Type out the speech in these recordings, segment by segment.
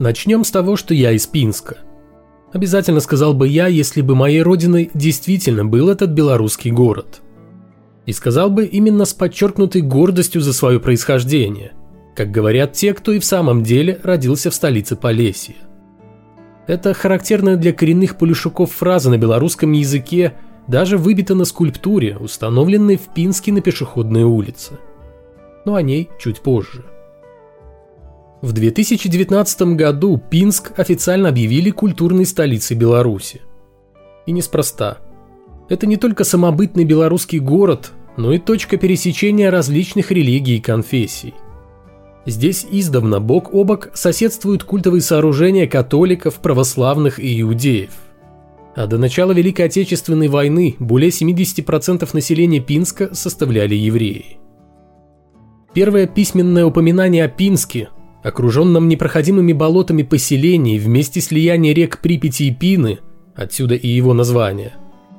Начнем с того, что я из Пинска. Обязательно сказал бы я, если бы моей родиной действительно был этот белорусский город. И сказал бы именно с подчеркнутой гордостью за свое происхождение, как говорят те, кто и в самом деле родился в столице Полесья. Это характерная для коренных полюшуков фраза на белорусском языке даже выбита на скульптуре, установленной в Пинске на пешеходной улице. Но о ней чуть позже. В 2019 году Пинск официально объявили культурной столицей Беларуси. И неспроста. Это не только самобытный белорусский город, но и точка пересечения различных религий и конфессий. Здесь издавна бок о бок соседствуют культовые сооружения католиков, православных и иудеев. А до начала Великой Отечественной войны более 70% населения Пинска составляли евреи. Первое письменное упоминание о Пинске окруженном непроходимыми болотами поселений вместе слияния рек Припяти и Пины, отсюда и его название,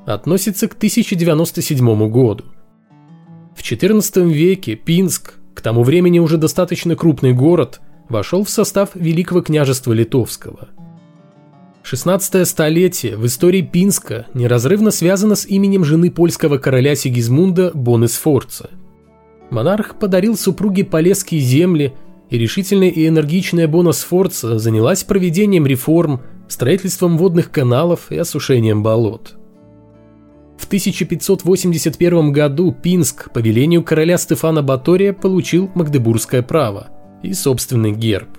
относится к 1097 году. В XIV веке Пинск, к тому времени уже достаточно крупный город, вошел в состав Великого княжества Литовского. 16 столетие в истории Пинска неразрывно связано с именем жены польского короля Сигизмунда Бонесфорца. Монарх подарил супруге Полесские земли – и решительная и энергичная Бона Сфорца занялась проведением реформ, строительством водных каналов и осушением болот. В 1581 году Пинск по велению короля Стефана Батория получил магдебургское право и собственный герб.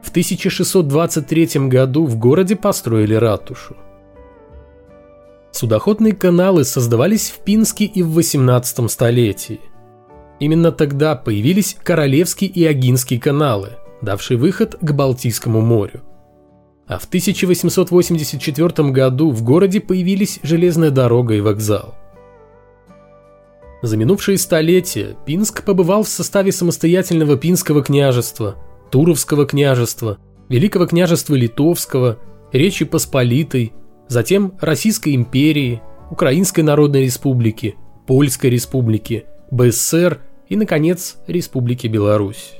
В 1623 году в городе построили ратушу. Судоходные каналы создавались в Пинске и в 18 столетии. Именно тогда появились Королевский и Агинский каналы, давшие выход к Балтийскому морю. А в 1884 году в городе появились железная дорога и вокзал. За минувшие столетия Пинск побывал в составе самостоятельного Пинского княжества, Туровского княжества, Великого княжества Литовского, Речи Посполитой, затем Российской империи, Украинской Народной Республики, Польской Республики, БССР и, наконец, Республики Беларусь.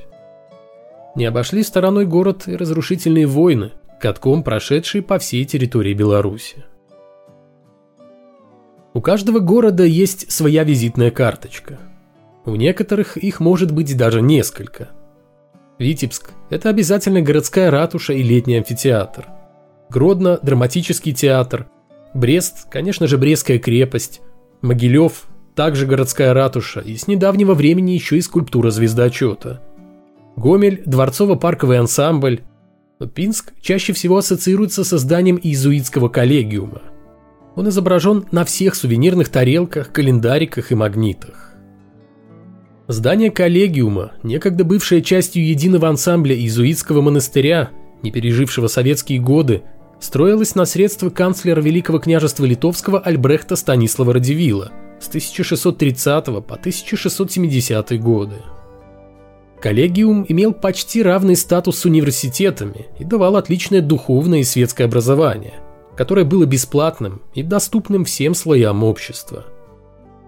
Не обошли стороной город и разрушительные войны, катком прошедшие по всей территории Беларуси. У каждого города есть своя визитная карточка. У некоторых их может быть даже несколько. Витебск – это обязательно городская ратуша и летний амфитеатр. Гродно – драматический театр. Брест – конечно же, Брестская крепость. Могилев также городская ратуша и с недавнего времени еще и скульптура звездочета. Гомель – дворцово-парковый ансамбль. Но Пинск чаще всего ассоциируется со зданием иезуитского коллегиума. Он изображен на всех сувенирных тарелках, календариках и магнитах. Здание коллегиума, некогда бывшее частью единого ансамбля иезуитского монастыря, не пережившего советские годы, строилось на средства канцлера Великого княжества Литовского Альбрехта Станислава Радивила – с 1630 по 1670 годы. Коллегиум имел почти равный статус с университетами и давал отличное духовное и светское образование, которое было бесплатным и доступным всем слоям общества.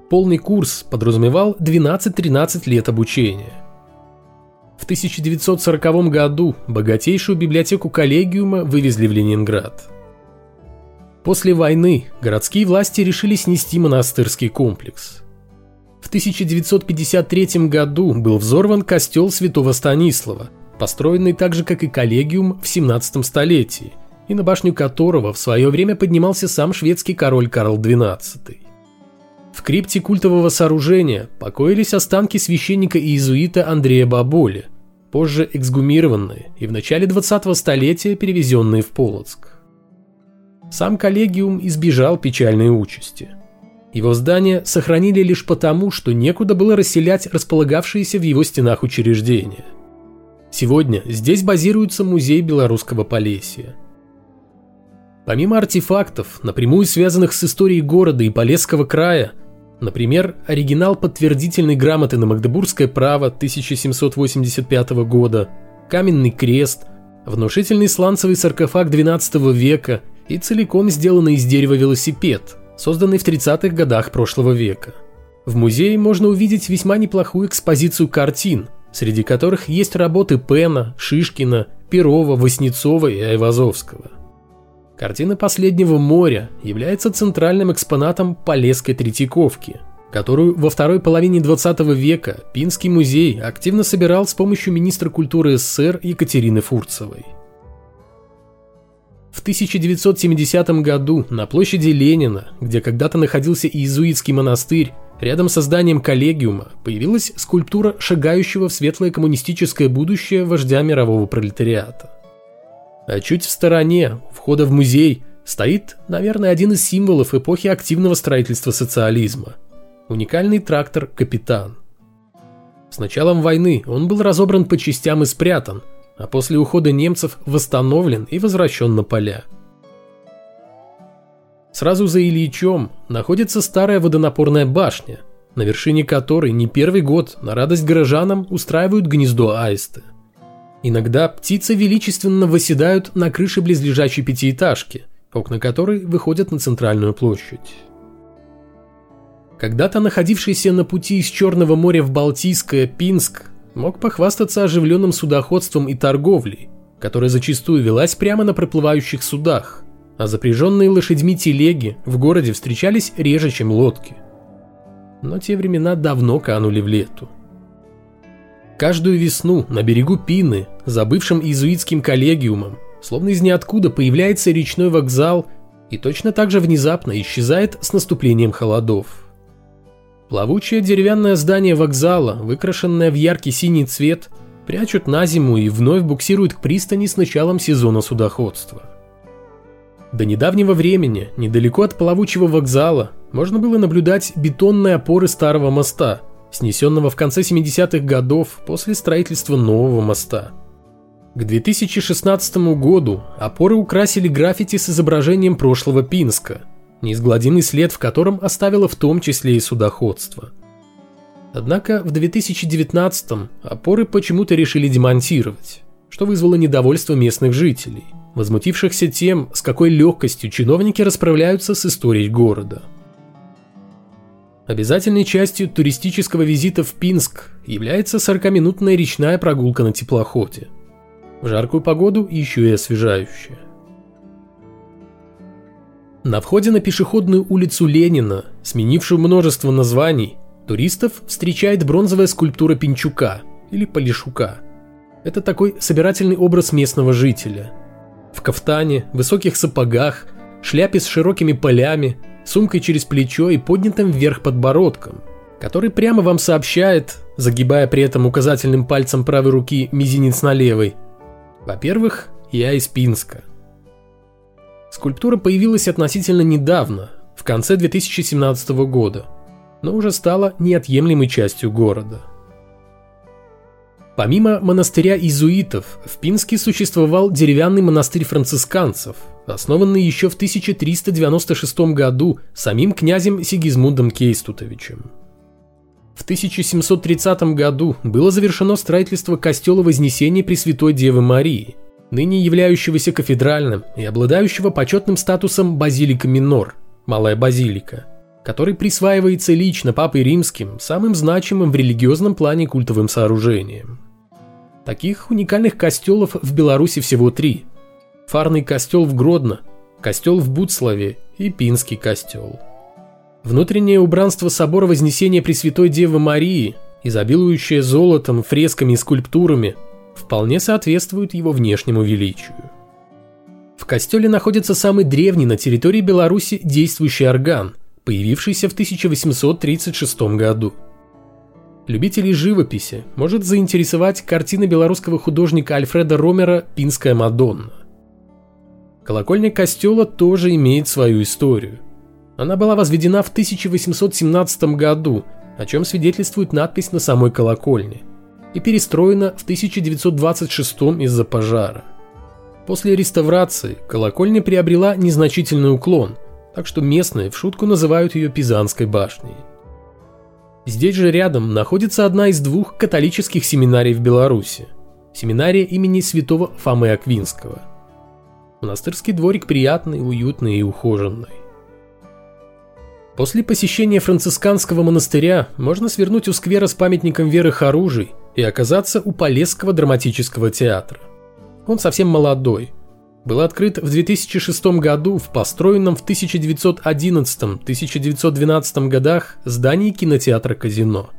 Полный курс подразумевал 12-13 лет обучения. В 1940 году богатейшую библиотеку коллегиума вывезли в Ленинград – После войны городские власти решили снести монастырский комплекс. В 1953 году был взорван костел святого Станислава, построенный так же, как и коллегиум в 17 столетии, и на башню которого в свое время поднимался сам шведский король Карл XII. В крипте культового сооружения покоились останки священника и иезуита Андрея Баболи, позже эксгумированные и в начале 20-го столетия перевезенные в Полоцк. Сам коллегиум избежал печальной участи. Его здание сохранили лишь потому, что некуда было расселять располагавшиеся в его стенах учреждения. Сегодня здесь базируется музей белорусского Полесья. Помимо артефактов, напрямую связанных с историей города и Полесского края, например, оригинал подтвердительной грамоты на Магдебургское право 1785 года, каменный крест, внушительный сланцевый саркофаг XII века – и целиком сделанный из дерева велосипед, созданный в 30-х годах прошлого века. В музее можно увидеть весьма неплохую экспозицию картин, среди которых есть работы Пена, Шишкина, Перова, Васнецова и Айвазовского. Картина «Последнего моря» является центральным экспонатом Полесской Третьяковки, которую во второй половине 20 века Пинский музей активно собирал с помощью министра культуры СССР Екатерины Фурцевой. В 1970 году на площади Ленина, где когда-то находился иезуитский монастырь, рядом со зданием коллегиума появилась скульптура шагающего в светлое коммунистическое будущее вождя мирового пролетариата. А чуть в стороне, у входа в музей, стоит, наверное, один из символов эпохи активного строительства социализма – уникальный трактор «Капитан». С началом войны он был разобран по частям и спрятан – а после ухода немцев восстановлен и возвращен на поля. Сразу за Ильичом находится старая водонапорная башня, на вершине которой не первый год на радость горожанам устраивают гнездо аисты. Иногда птицы величественно восседают на крыше близлежащей пятиэтажки, окна которой выходят на центральную площадь. Когда-то находившийся на пути из Черного моря в Балтийское Пинск мог похвастаться оживленным судоходством и торговлей, которая зачастую велась прямо на проплывающих судах, а запряженные лошадьми телеги в городе встречались реже, чем лодки. Но те времена давно канули в лету. Каждую весну на берегу Пины, за бывшим иезуитским коллегиумом, словно из ниоткуда появляется речной вокзал и точно так же внезапно исчезает с наступлением холодов. Плавучее деревянное здание вокзала, выкрашенное в яркий синий цвет, прячут на зиму и вновь буксируют к пристани с началом сезона судоходства. До недавнего времени, недалеко от плавучего вокзала, можно было наблюдать бетонные опоры старого моста, снесенного в конце 70-х годов после строительства нового моста. К 2016 году опоры украсили граффити с изображением прошлого Пинска – неизгладимый след в котором оставило в том числе и судоходство. Однако в 2019-м опоры почему-то решили демонтировать, что вызвало недовольство местных жителей, возмутившихся тем, с какой легкостью чиновники расправляются с историей города. Обязательной частью туристического визита в Пинск является 40-минутная речная прогулка на теплоходе. В жаркую погоду еще и освежающая. На входе на пешеходную улицу Ленина, сменившую множество названий, туристов встречает бронзовая скульптура Пинчука или Полишука. Это такой собирательный образ местного жителя. В кафтане, высоких сапогах, шляпе с широкими полями, сумкой через плечо и поднятым вверх подбородком, который прямо вам сообщает, загибая при этом указательным пальцем правой руки мизинец на левой. Во-первых, я из Пинска – Скульптура появилась относительно недавно, в конце 2017 года, но уже стала неотъемлемой частью города. Помимо монастыря иезуитов, в Пинске существовал деревянный монастырь францисканцев, основанный еще в 1396 году самим князем Сигизмундом Кейстутовичем. В 1730 году было завершено строительство костела Вознесения Пресвятой Девы Марии – ныне являющегося кафедральным и обладающего почетным статусом базилика минор, малая базилика, который присваивается лично Папой Римским самым значимым в религиозном плане культовым сооружением. Таких уникальных костелов в Беларуси всего три. Фарный костел в Гродно, костел в Буцлаве и Пинский костел. Внутреннее убранство собора Вознесения Пресвятой Девы Марии, изобилующее золотом, фресками и скульптурами, вполне соответствуют его внешнему величию. В костеле находится самый древний на территории Беларуси действующий орган, появившийся в 1836 году. Любителей живописи может заинтересовать картина белорусского художника Альфреда Ромера «Пинская Мадонна». Колокольня костела тоже имеет свою историю. Она была возведена в 1817 году, о чем свидетельствует надпись на самой колокольне – и перестроена в 1926 из-за пожара. После реставрации колокольня приобрела незначительный уклон, так что местные в шутку называют ее Пизанской башней. Здесь же рядом находится одна из двух католических семинарий в Беларуси – семинария имени святого Фомы Аквинского. Монастырский дворик приятный, уютный и ухоженный. После посещения францисканского монастыря можно свернуть у сквера с памятником Веры Харужей и оказаться у Полесского драматического театра. Он совсем молодой. Был открыт в 2006 году в построенном в 1911-1912 годах здании кинотеатра «Казино».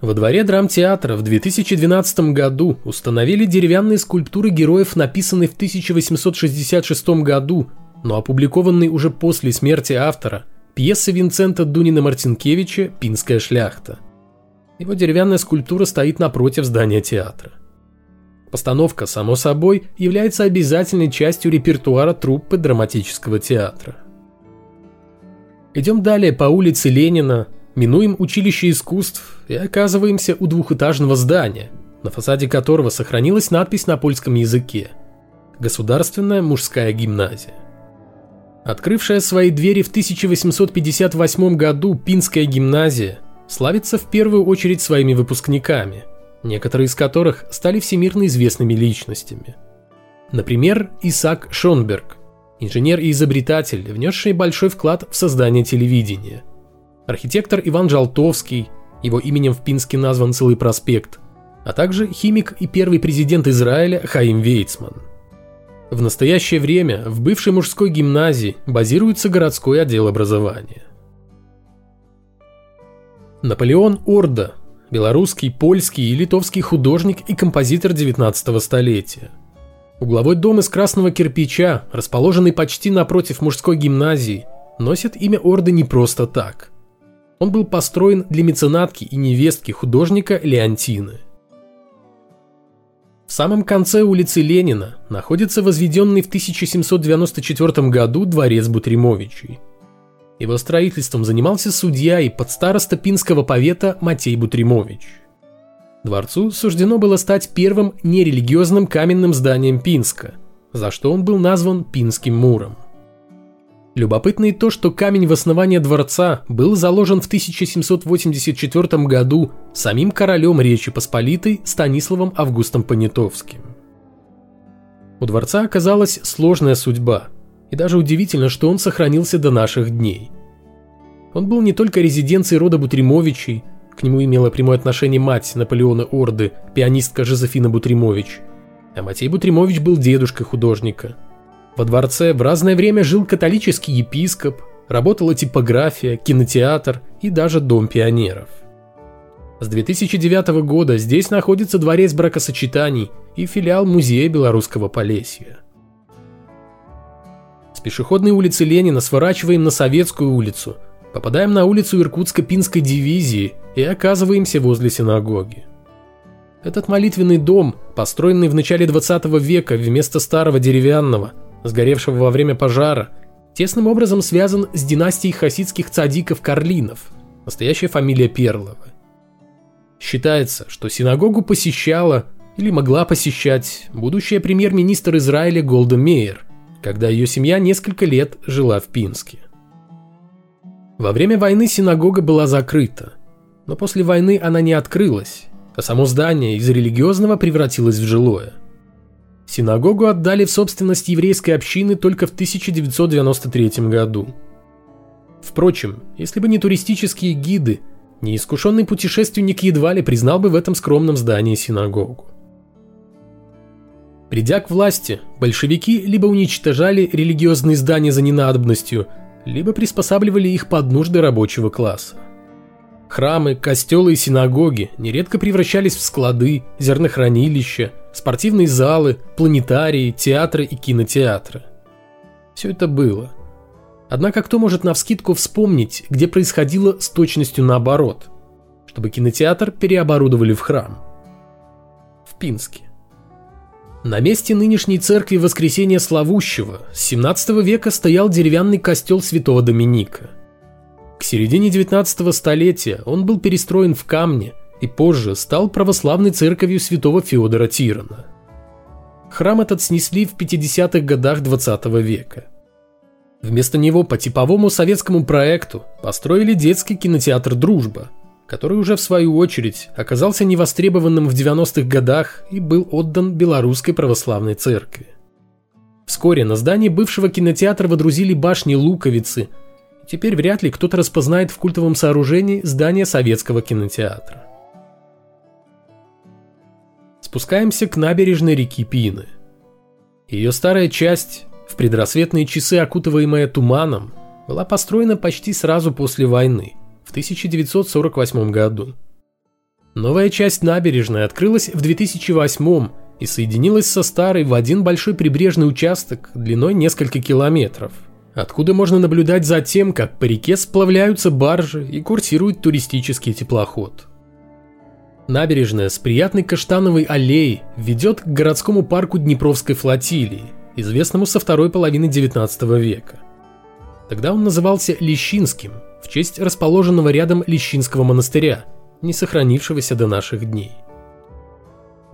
Во дворе драмтеатра в 2012 году установили деревянные скульптуры героев, написанные в 1866 году, но опубликованные уже после смерти автора – Пьеса Винцента Дунина Мартинкевича «Пинская шляхта». Его деревянная скульптура стоит напротив здания театра. Постановка, само собой, является обязательной частью репертуара труппы драматического театра. Идем далее по улице Ленина, минуем училище искусств и оказываемся у двухэтажного здания, на фасаде которого сохранилась надпись на польском языке «Государственная мужская гимназия». Открывшая свои двери в 1858 году Пинская гимназия славится в первую очередь своими выпускниками, некоторые из которых стали всемирно известными личностями. Например, Исаак Шонберг, инженер и изобретатель, внесший большой вклад в создание телевидения. Архитектор Иван Жалтовский, его именем в Пинске назван целый проспект, а также химик и первый президент Израиля Хаим Вейцман – в настоящее время в бывшей мужской гимназии базируется городской отдел образования. Наполеон Орда – белорусский, польский и литовский художник и композитор 19 столетия. Угловой дом из красного кирпича, расположенный почти напротив мужской гимназии, носит имя Орда не просто так. Он был построен для меценатки и невестки художника Леонтины – в самом конце улицы Ленина находится возведенный в 1794 году дворец Бутримовичей. Его строительством занимался судья и подстароста Пинского повета Матей Бутримович. Дворцу суждено было стать первым нерелигиозным каменным зданием Пинска, за что он был назван Пинским Муром. Любопытно и то, что камень в основании дворца был заложен в 1784 году самим королем Речи Посполитой Станиславом Августом Понятовским. У дворца оказалась сложная судьба, и даже удивительно, что он сохранился до наших дней. Он был не только резиденцией рода Бутримовичей, к нему имела прямое отношение мать Наполеона Орды, пианистка Жозефина Бутримович, а Матей Бутримович был дедушкой художника – во дворце в разное время жил католический епископ, работала типография, кинотеатр и даже дом пионеров. С 2009 года здесь находится дворец бракосочетаний и филиал Музея Белорусского Полесья. Пешеходной улицы Ленина сворачиваем на Советскую улицу, попадаем на улицу Иркутско-Пинской дивизии и оказываемся возле синагоги. Этот молитвенный дом, построенный в начале 20 века вместо старого деревянного, сгоревшего во время пожара, тесным образом связан с династией хасидских цадиков-карлинов, настоящая фамилия Перловы. Считается, что синагогу посещала или могла посещать будущая премьер-министр Израиля Голда Мейер, когда ее семья несколько лет жила в Пинске. Во время войны синагога была закрыта, но после войны она не открылась, а само здание из религиозного превратилось в жилое – Синагогу отдали в собственность еврейской общины только в 1993 году. Впрочем, если бы не туристические гиды, неискушенный путешественник едва ли признал бы в этом скромном здании синагогу. Придя к власти, большевики либо уничтожали религиозные здания за ненадобностью, либо приспосабливали их под нужды рабочего класса. Храмы, костелы и синагоги нередко превращались в склады, зернохранилища, спортивные залы, планетарии, театры и кинотеатры. Все это было. Однако кто может навскидку вспомнить, где происходило с точностью наоборот, чтобы кинотеатр переоборудовали в храм? В Пинске. На месте нынешней церкви Воскресения Славущего с 17 века стоял деревянный костел святого Доминика – к середине 19 столетия он был перестроен в камне и позже стал православной церковью святого Феодора Тирана. Храм этот снесли в 50-х годах 20 века. Вместо него по типовому советскому проекту построили детский кинотеатр «Дружба», который уже в свою очередь оказался невостребованным в 90-х годах и был отдан Белорусской православной церкви. Вскоре на здании бывшего кинотеатра водрузили башни Луковицы Теперь вряд ли кто-то распознает в культовом сооружении здание советского кинотеатра. Спускаемся к набережной реки Пины. Ее старая часть, в предрассветные часы окутываемая туманом, была построена почти сразу после войны, 1948 году. Новая часть набережной открылась в 2008 и соединилась со старой в один большой прибрежный участок длиной несколько километров, откуда можно наблюдать за тем, как по реке сплавляются баржи и курсирует туристический теплоход. Набережная с приятной каштановой аллеей ведет к городскому парку Днепровской флотилии, известному со второй половины 19 века. Тогда он назывался Лещинским, в честь расположенного рядом Лещинского монастыря, не сохранившегося до наших дней.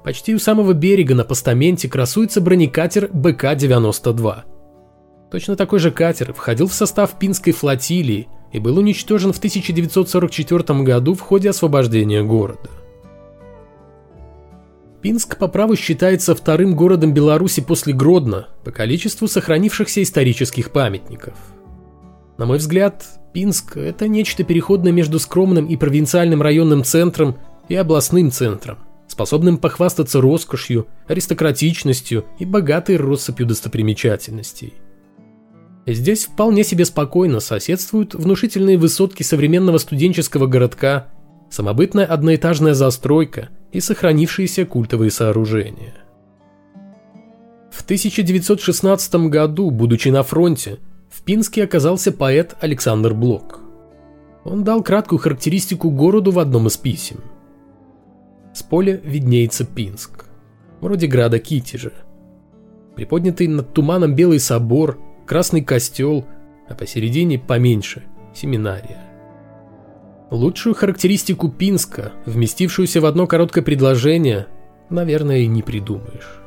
Почти у самого берега на постаменте красуется бронекатер БК-92. Точно такой же катер входил в состав Пинской флотилии и был уничтожен в 1944 году в ходе освобождения города. Пинск по праву считается вторым городом Беларуси после Гродно по количеству сохранившихся исторических памятников. На мой взгляд, Пинск – это нечто переходное между скромным и провинциальным районным центром и областным центром, способным похвастаться роскошью, аристократичностью и богатой россыпью достопримечательностей. Здесь вполне себе спокойно соседствуют внушительные высотки современного студенческого городка, самобытная одноэтажная застройка – и сохранившиеся культовые сооружения. В 1916 году, будучи на фронте, в Пинске оказался поэт Александр Блок. Он дал краткую характеристику городу в одном из писем. С поля виднеется Пинск, вроде града Китежа. Приподнятый над туманом белый собор, красный костел, а посередине поменьше – семинария. Лучшую характеристику Пинска, вместившуюся в одно короткое предложение, наверное, и не придумаешь.